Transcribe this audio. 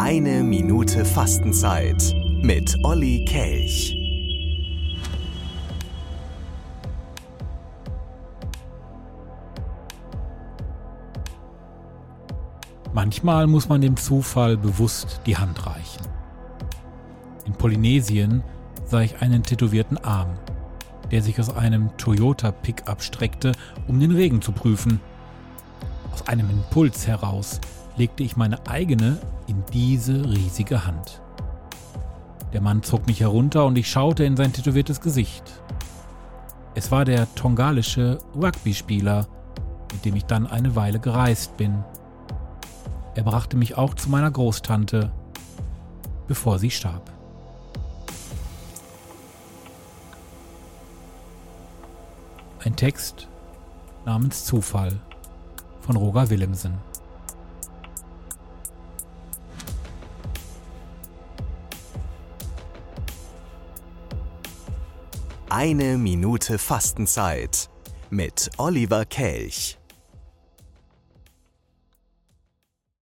Eine Minute Fastenzeit mit Olli Kelch. Manchmal muss man dem Zufall bewusst die Hand reichen. In Polynesien sah ich einen tätowierten Arm, der sich aus einem Toyota Pickup streckte, um den Regen zu prüfen. Aus einem Impuls heraus legte ich meine eigene in diese riesige Hand. Der Mann zog mich herunter und ich schaute in sein tätowiertes Gesicht. Es war der tongalische Rugby-Spieler, mit dem ich dann eine Weile gereist bin. Er brachte mich auch zu meiner Großtante, bevor sie starb. Ein Text namens Zufall von Roger Willemsen. Eine Minute Fastenzeit mit Oliver Kelch.